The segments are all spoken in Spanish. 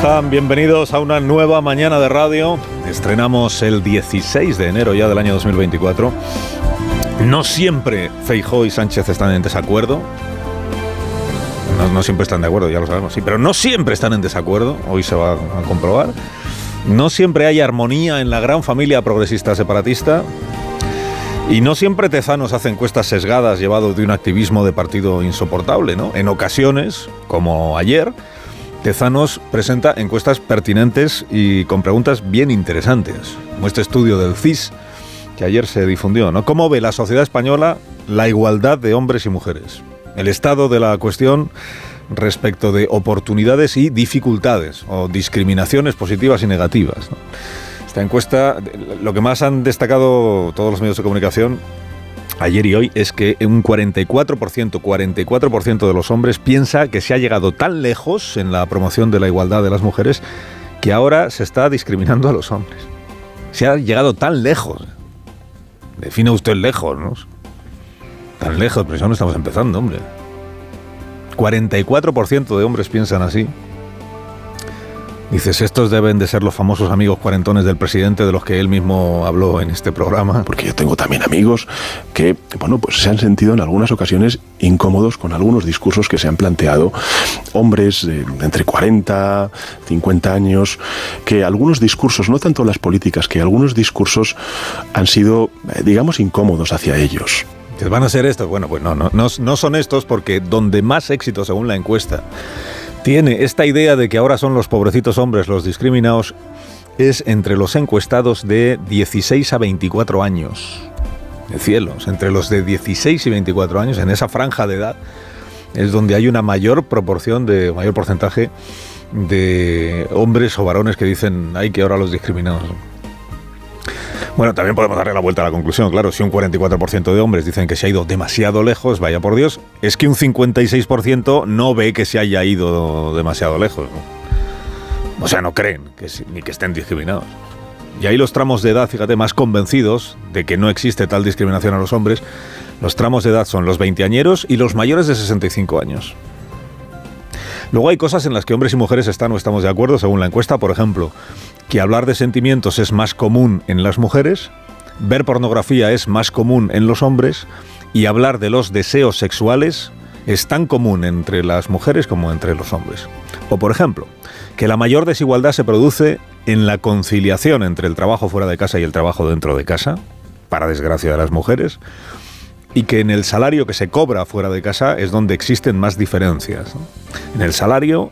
Están? Bienvenidos a una nueva mañana de radio. Estrenamos el 16 de enero ya del año 2024. No siempre Feijó y Sánchez están en desacuerdo. No, no siempre están de acuerdo, ya lo sabemos, sí, pero no siempre están en desacuerdo. Hoy se va a comprobar. No siempre hay armonía en la gran familia progresista separatista. Y no siempre Tezanos hace encuestas sesgadas llevado de un activismo de partido insoportable, ¿no? En ocasiones, como ayer, Tezanos presenta encuestas pertinentes y con preguntas bien interesantes, como este estudio del CIS que ayer se difundió. ¿no? ¿Cómo ve la sociedad española la igualdad de hombres y mujeres? El estado de la cuestión respecto de oportunidades y dificultades o discriminaciones positivas y negativas. Esta encuesta, lo que más han destacado todos los medios de comunicación ayer y hoy es que un 44%, 44% de los hombres piensa que se ha llegado tan lejos en la promoción de la igualdad de las mujeres que ahora se está discriminando a los hombres. Se ha llegado tan lejos. Define usted lejos, ¿no? Tan lejos, pero eso no estamos empezando, hombre. 44% de hombres piensan así. Dices, estos deben de ser los famosos amigos cuarentones del presidente de los que él mismo habló en este programa. Porque yo tengo también amigos que, bueno, pues se han sentido en algunas ocasiones incómodos con algunos discursos que se han planteado. Hombres de entre 40, 50 años, que algunos discursos, no tanto las políticas, que algunos discursos han sido, eh, digamos, incómodos hacia ellos. ¿Van a ser estos? Bueno, pues no, no, no, no son estos porque donde más éxito, según la encuesta, tiene esta idea de que ahora son los pobrecitos hombres los discriminados es entre los encuestados de 16 a 24 años. De cielos, entre los de 16 y 24 años, en esa franja de edad, es donde hay una mayor proporción de mayor porcentaje de hombres o varones que dicen, ay, que ahora los discriminados. Bueno, también podemos darle la vuelta a la conclusión, claro, si un 44% de hombres dicen que se ha ido demasiado lejos, vaya por Dios, es que un 56% no ve que se haya ido demasiado lejos. ¿no? O sea, no creen que, ni que estén discriminados. Y ahí los tramos de edad, fíjate, más convencidos de que no existe tal discriminación a los hombres, los tramos de edad son los veinteañeros y los mayores de 65 años. Luego hay cosas en las que hombres y mujeres están o estamos de acuerdo, según la encuesta, por ejemplo, que hablar de sentimientos es más común en las mujeres, ver pornografía es más común en los hombres y hablar de los deseos sexuales es tan común entre las mujeres como entre los hombres. O por ejemplo, que la mayor desigualdad se produce en la conciliación entre el trabajo fuera de casa y el trabajo dentro de casa, para desgracia de las mujeres, y que en el salario que se cobra fuera de casa es donde existen más diferencias. En el salario,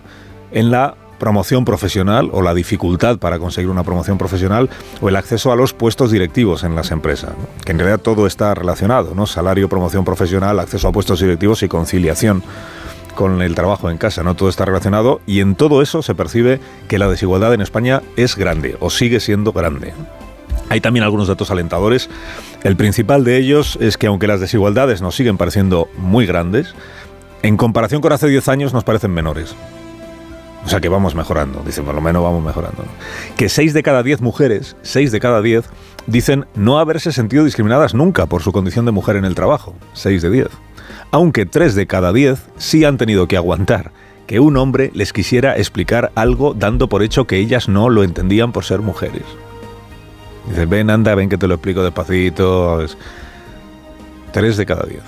en la promoción profesional o la dificultad para conseguir una promoción profesional o el acceso a los puestos directivos en las empresas, que en realidad todo está relacionado, ¿no? Salario, promoción profesional, acceso a puestos directivos y conciliación con el trabajo en casa, no todo está relacionado y en todo eso se percibe que la desigualdad en España es grande o sigue siendo grande. Hay también algunos datos alentadores. El principal de ellos es que aunque las desigualdades nos siguen pareciendo muy grandes, en comparación con hace 10 años nos parecen menores. O sea que vamos mejorando, dicen, por lo menos vamos mejorando. Que 6 de cada 10 mujeres, 6 de cada 10, dicen no haberse sentido discriminadas nunca por su condición de mujer en el trabajo. 6 de 10. Aunque 3 de cada 10 sí han tenido que aguantar que un hombre les quisiera explicar algo dando por hecho que ellas no lo entendían por ser mujeres. Dice, ven, anda, ven que te lo explico despacito. Tres de cada diez.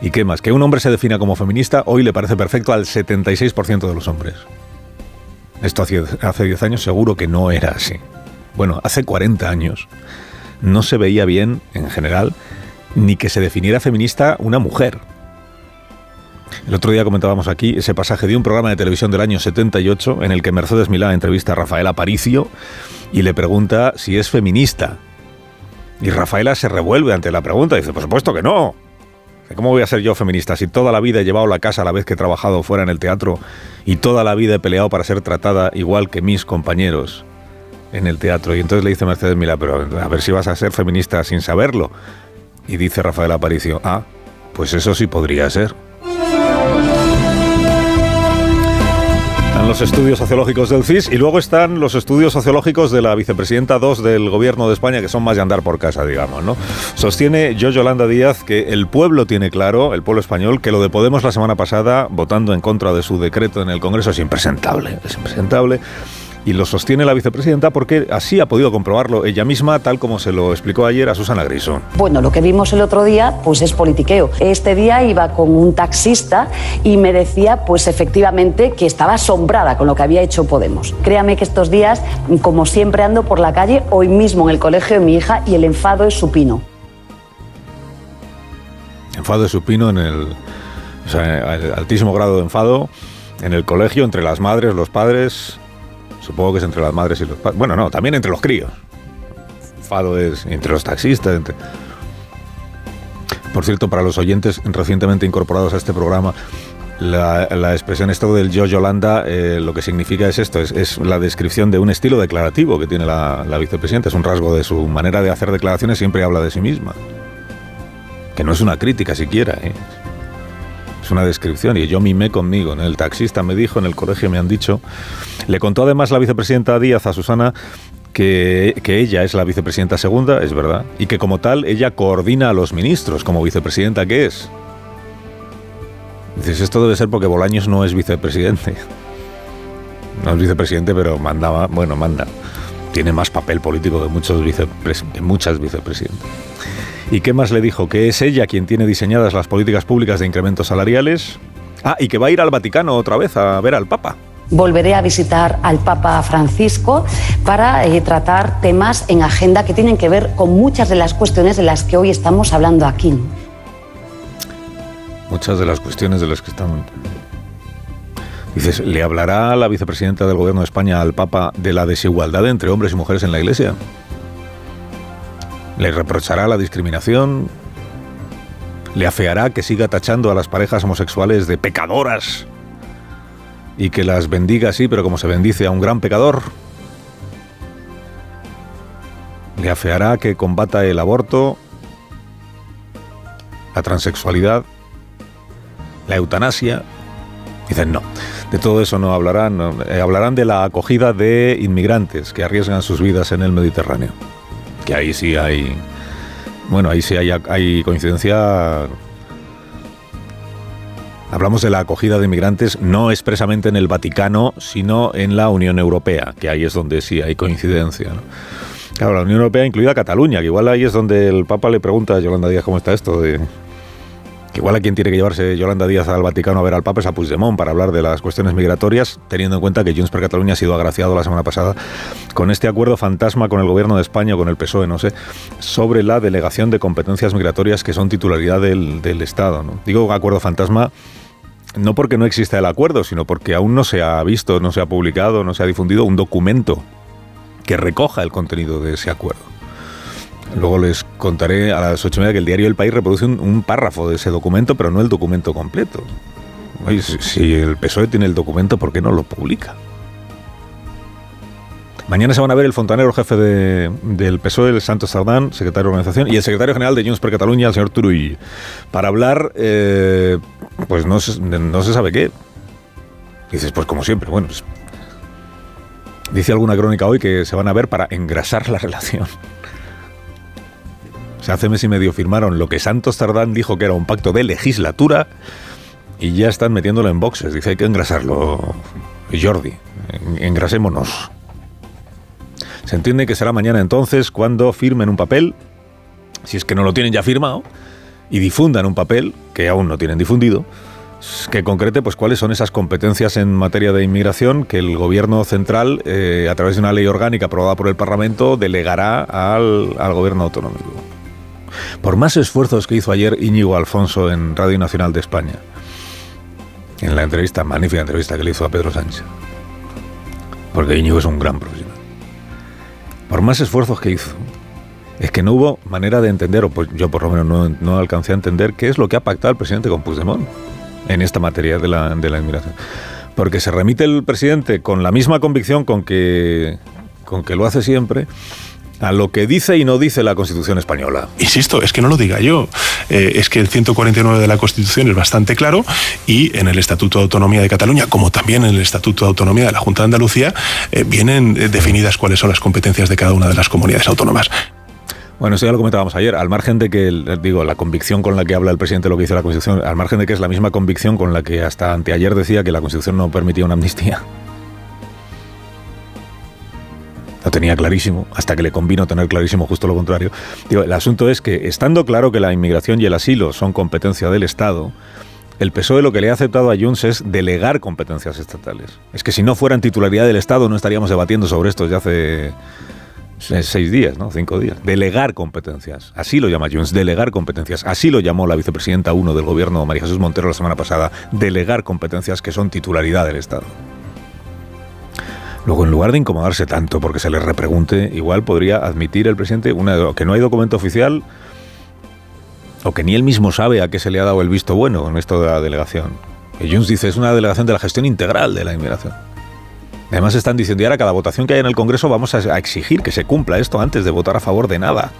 ¿Y qué más? Que un hombre se defina como feminista hoy le parece perfecto al 76% de los hombres. Esto hace 10 años seguro que no era así. Bueno, hace 40 años no se veía bien, en general, ni que se definiera feminista una mujer. El otro día comentábamos aquí ese pasaje de un programa de televisión del año 78 en el que Mercedes Milá entrevista a Rafael Aparicio y le pregunta si es feminista. Y Rafaela se revuelve ante la pregunta y dice, por supuesto que no. ¿Cómo voy a ser yo feminista si toda la vida he llevado la casa a la vez que he trabajado fuera en el teatro y toda la vida he peleado para ser tratada igual que mis compañeros en el teatro? Y entonces le dice Mercedes Mila, pero a ver si vas a ser feminista sin saberlo. Y dice Rafael Aparicio, ah, pues eso sí podría ser. Los estudios sociológicos del CIS y luego están los estudios sociológicos de la vicepresidenta 2 del gobierno de España, que son más de andar por casa, digamos, ¿no? Sostiene yo, Yolanda Díaz, que el pueblo tiene claro, el pueblo español, que lo de Podemos la semana pasada, votando en contra de su decreto en el Congreso, es impresentable, es impresentable y lo sostiene la vicepresidenta porque así ha podido comprobarlo ella misma, tal como se lo explicó ayer a Susana Griso. Bueno, lo que vimos el otro día, pues es politiqueo. Este día iba con un taxista y me decía, pues efectivamente, que estaba asombrada con lo que había hecho Podemos. Créame que estos días, como siempre, ando por la calle, hoy mismo en el colegio de mi hija, y el enfado es supino. Enfado es supino en el. O sea, el altísimo grado de enfado en el colegio, entre las madres, los padres, Supongo que es entre las madres y los padres. Bueno, no, también entre los críos. Fado es entre los taxistas. Entre... Por cierto, para los oyentes recientemente incorporados a este programa, la, expresión esto del yo Yolanda eh, lo que significa es esto, es, la descripción de un estilo declarativo que tiene la, la, vicepresidenta, es un rasgo de su manera de hacer declaraciones, siempre habla de sí misma. Que no es una crítica siquiera, ¿eh? Es una descripción y yo mimé conmigo. En el taxista me dijo, en el colegio me han dicho. Le contó además la vicepresidenta Díaz a Susana que, que, ella es la vicepresidenta segunda, es verdad, y que como tal ella coordina a los ministros, como vicepresidenta que es. Dices, esto debe ser porque Bolaños no es vicepresidente. No es vicepresidente, pero mandaba, bueno, manda. Tiene más papel político que, muchos que muchas vicepresidentas. ¿Y qué más le dijo? Que es ella quien tiene diseñadas las políticas públicas de incrementos salariales. Ah, y que va a ir al Vaticano otra vez a ver al Papa. Volveré a visitar al Papa Francisco para eh, tratar temas en agenda que tienen que ver con muchas de las cuestiones de las que hoy estamos hablando aquí. Muchas de las cuestiones de las que estamos... Dices, ¿le hablará la vicepresidenta del Gobierno de España al Papa de la desigualdad entre hombres y mujeres en la Iglesia? ¿Le reprochará la discriminación? ¿Le afeará que siga tachando a las parejas homosexuales de pecadoras? Y que las bendiga así, pero como se bendice a un gran pecador. ¿Le afeará que combata el aborto, la transexualidad, la eutanasia? Dicen no, de todo eso no hablarán, eh, hablarán de la acogida de inmigrantes que arriesgan sus vidas en el Mediterráneo que ahí sí hay, bueno, ahí sí hay, hay coincidencia. Hablamos de la acogida de inmigrantes no expresamente en el Vaticano, sino en la Unión Europea, que ahí es donde sí hay coincidencia. Claro, la Unión Europea incluida Cataluña, que igual ahí es donde el Papa le pregunta a Yolanda Díaz cómo está esto de igual a quien tiene que llevarse Yolanda Díaz al Vaticano a ver al Papa es a Puigdemont para hablar de las cuestiones migratorias, teniendo en cuenta que Junts per Cataluña ha sido agraciado la semana pasada con este acuerdo fantasma con el gobierno de España o con el PSOE, no sé, sobre la delegación de competencias migratorias que son titularidad del, Estado. Digo acuerdo fantasma no porque no exista el acuerdo, sino porque aún no se ha visto, no se ha publicado, no se ha difundido un documento que recoja el contenido de ese acuerdo. Luego les contaré a las ocho y media que el diario El País reproduce un, párrafo de ese documento, pero no el documento completo. si, el PSOE tiene el documento, ¿por qué no lo publica? Mañana se van a ver el fontanero jefe del PSOE, el Santos Sardán, secretario de organización, y el secretario general de Junts per Cataluña, el señor Turull, para hablar, eh, pues no se, no se sabe qué. dices, pues como siempre, bueno, dice alguna crónica hoy que se van a ver para engrasar la relación. Se hace mes y medio firmaron lo que Santos Tardán dijo que era un pacto de legislatura y ya están metiéndolo en boxes. Dice, hay que engrasarlo. Jordi, engrasémonos. Se entiende que será mañana entonces cuando firmen un papel, si es que no lo tienen ya firmado, y difundan un papel que aún no tienen difundido, que concrete pues cuáles son esas competencias en materia de inmigración que el gobierno central, eh, a través de una ley orgánica aprobada por el Parlamento, delegará al gobierno autonómico. Por más esfuerzos que hizo ayer Íñigo Alfonso en Radio Nacional de España, en la entrevista, magnífica entrevista que le hizo a Pedro Sánchez, porque Íñigo es un gran profesional. Por más esfuerzos que hizo, es que no hubo manera de entender, o pues yo por lo menos no, no, alcancé a entender, qué es lo que ha pactado el presidente con Puigdemont en esta materia de la, de la inmigración. Porque se remite el presidente con la misma convicción con que, con que lo hace siempre a lo que dice y no dice la Constitución española. Insisto, es que no lo diga yo, eh, es que el 149 de la Constitución es bastante claro y en el Estatuto de Autonomía de Cataluña, como también en el Estatuto de Autonomía de la Junta de Andalucía, eh, vienen eh, definidas cuáles son las competencias de cada una de las comunidades autónomas. Bueno, eso ya lo comentábamos ayer, al margen de que, digo, la convicción con la que habla el presidente lo que dice la Constitución, al margen de que es la misma convicción con la que hasta anteayer decía que la Constitución no permitía una amnistía. Lo tenía clarísimo, hasta que le convino tener clarísimo justo lo contrario. Digo, el asunto es que, estando claro que la inmigración y el asilo son competencia del Estado, el PSOE lo que le ha aceptado a Junts es delegar competencias estatales. Es que si no fueran titularidad del Estado no estaríamos debatiendo sobre esto ya hace seis días, ¿no? Cinco días. Delegar competencias. Así lo llama Junts, delegar competencias. Así lo llamó la vicepresidenta 1 del gobierno, María Jesús Montero, la semana pasada. Delegar competencias que son titularidad del Estado. Luego, en lugar de incomodarse tanto porque se le repregunte, igual podría admitir el presidente una, que no hay documento oficial o que ni él mismo sabe a qué se le ha dado el visto bueno en esto de la delegación. Y Junts dice, es una delegación de la gestión integral de la inmigración. Además están diciendo, y ahora cada votación que haya en el Congreso vamos a exigir que se cumpla esto antes de votar a favor de nada.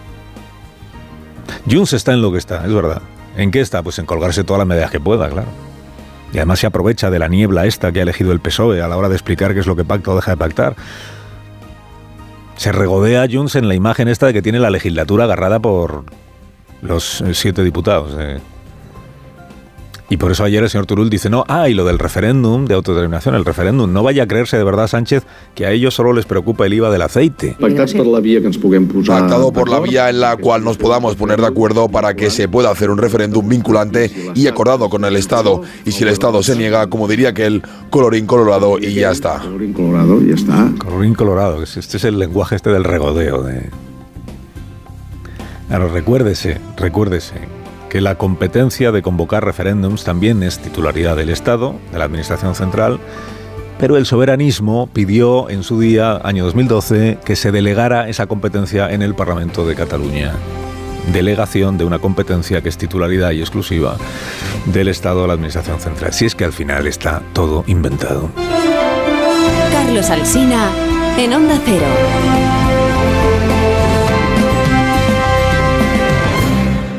Junts está en lo que está, es verdad. ¿En qué está? Pues en colgarse todas las medidas que pueda, claro. Y además se aprovecha de la niebla esta que ha elegido el PSOE a la hora de explicar qué es lo que pacta o deja de pactar. Se regodea Junts en la imagen esta de que tiene la legislatura agarrada por los eh, siete diputados. Eh. Y por eso ayer el señor Turul dice, no, ah, y lo del referéndum de autodeterminación, el referéndum, no vaya a creerse de verdad Sánchez que a ellos solo les preocupa el IVA del aceite. Pactado por la vía en la cual nos podamos poner de acuerdo para que se pueda hacer un referéndum vinculante y acordado con el Estado. Y si el Estado se niega, como diría que el colorín colorado y ya está. Colorín colorado y ya está. Colorín colorado, este es el lenguaje este del regodeo. De... Claro, recuérdese, recuérdese que la competencia de convocar referéndums también es titularidad del Estado, de la Administración Central, pero el soberanismo pidió en su día, año 2012, que se delegara esa competencia en el Parlamento de Cataluña. Delegación de una competencia que es titularidad y exclusiva del Estado a la Administración Central. Si es que al final está todo inventado. Carlos Alsina, en Onda Cero.